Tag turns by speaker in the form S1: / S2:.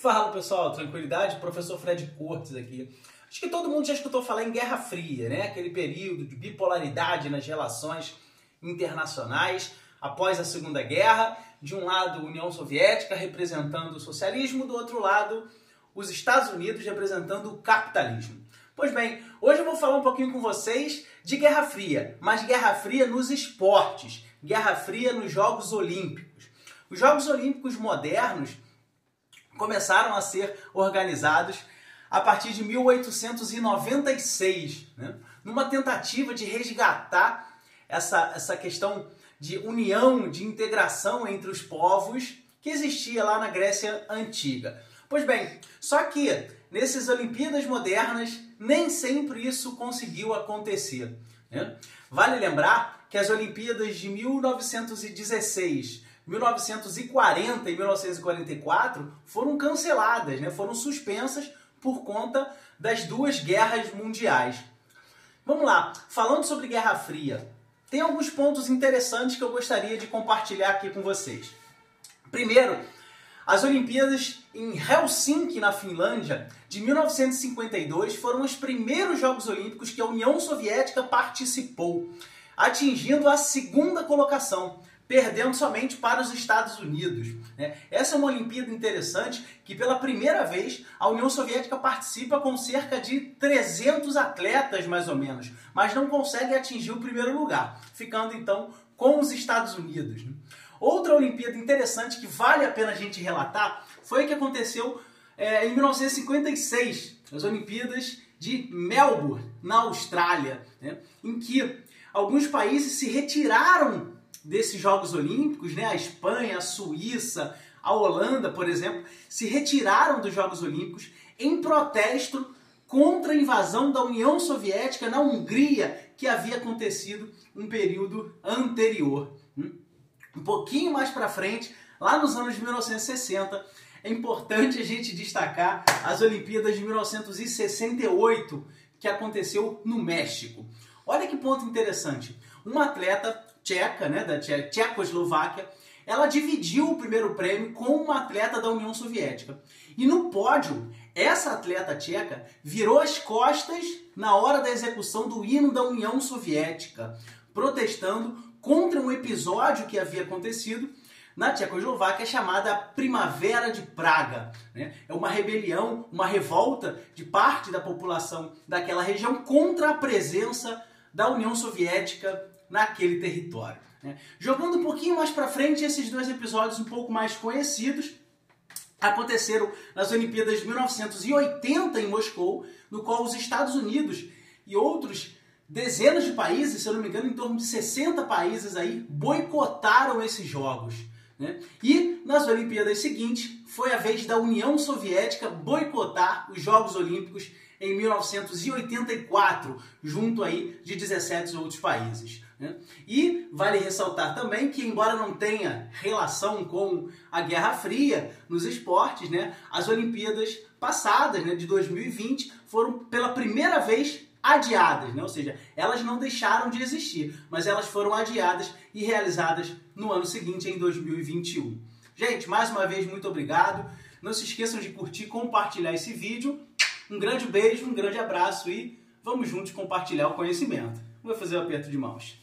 S1: Fala pessoal, tranquilidade? Professor Fred Cortes aqui. Acho que todo mundo já escutou falar em Guerra Fria, né? Aquele período de bipolaridade nas relações internacionais após a Segunda Guerra. De um lado, União Soviética representando o socialismo, do outro lado, os Estados Unidos representando o capitalismo. Pois bem, hoje eu vou falar um pouquinho com vocês de Guerra Fria, mas Guerra Fria nos esportes, Guerra Fria nos Jogos Olímpicos. Os Jogos Olímpicos modernos começaram a ser organizados a partir de 1896, né? numa tentativa de resgatar essa, essa questão de união, de integração entre os povos que existia lá na Grécia Antiga. Pois bem, só que nessas Olimpíadas modernas nem sempre isso conseguiu acontecer. Né? Vale lembrar que as Olimpíadas de 1916 1940 e 1944 foram canceladas, né? foram suspensas por conta das duas guerras mundiais. Vamos lá, falando sobre Guerra Fria, tem alguns pontos interessantes que eu gostaria de compartilhar aqui com vocês. Primeiro, as Olimpíadas em Helsinki, na Finlândia, de 1952, foram os primeiros Jogos Olímpicos que a União Soviética participou, atingindo a segunda colocação, perdendo somente para os Estados Unidos. Né? Essa é uma Olimpíada interessante que, pela primeira vez, a União Soviética participa com cerca de 300 atletas, mais ou menos, mas não consegue atingir o primeiro lugar, ficando então com os Estados Unidos. Né? Outra Olimpíada interessante que vale a pena a gente relatar foi a que aconteceu é, em 1956, as Olimpíadas de Melbourne, na Austrália, né? em que alguns países se retiraram desses Jogos Olímpicos, né? A Espanha, a Suíça, a Holanda, por exemplo, se retiraram dos Jogos Olímpicos em protesto contra a invasão da União Soviética na Hungria, que havia acontecido um período anterior. Hum? Um pouquinho mais para frente, lá nos anos de 1960, é importante a gente destacar as Olimpíadas de 1968, que aconteceu no México. Olha que ponto interessante. Um atleta tcheca, né, da Tchecoslováquia, ela dividiu o primeiro prêmio com uma atleta da União Soviética. E no pódio, essa atleta tcheca virou as costas na hora da execução do hino da União Soviética, protestando contra um episódio que havia acontecido na Tchecoslováquia chamada Primavera de Praga. Né? É uma rebelião, uma revolta de parte da população daquela região contra a presença da União Soviética naquele território. Né? Jogando um pouquinho mais para frente, esses dois episódios um pouco mais conhecidos aconteceram nas Olimpíadas de 1980 em Moscou, no qual os Estados Unidos e outros dezenas de países, se eu não me engano, em torno de 60 países aí, boicotaram esses jogos. Né? E nas Olimpíadas seguintes, foi a vez da União Soviética boicotar os Jogos Olímpicos em 1984, junto aí de 17 outros países. Né? E vale ressaltar também que, embora não tenha relação com a Guerra Fria nos esportes, né, as Olimpíadas passadas, né, de 2020, foram pela primeira vez adiadas, né? ou seja, elas não deixaram de existir, mas elas foram adiadas e realizadas no ano seguinte, em 2021. Gente, mais uma vez, muito obrigado. Não se esqueçam de curtir, compartilhar esse vídeo. Um grande beijo, um grande abraço e vamos juntos compartilhar o conhecimento. Vou fazer o um aperto de mãos.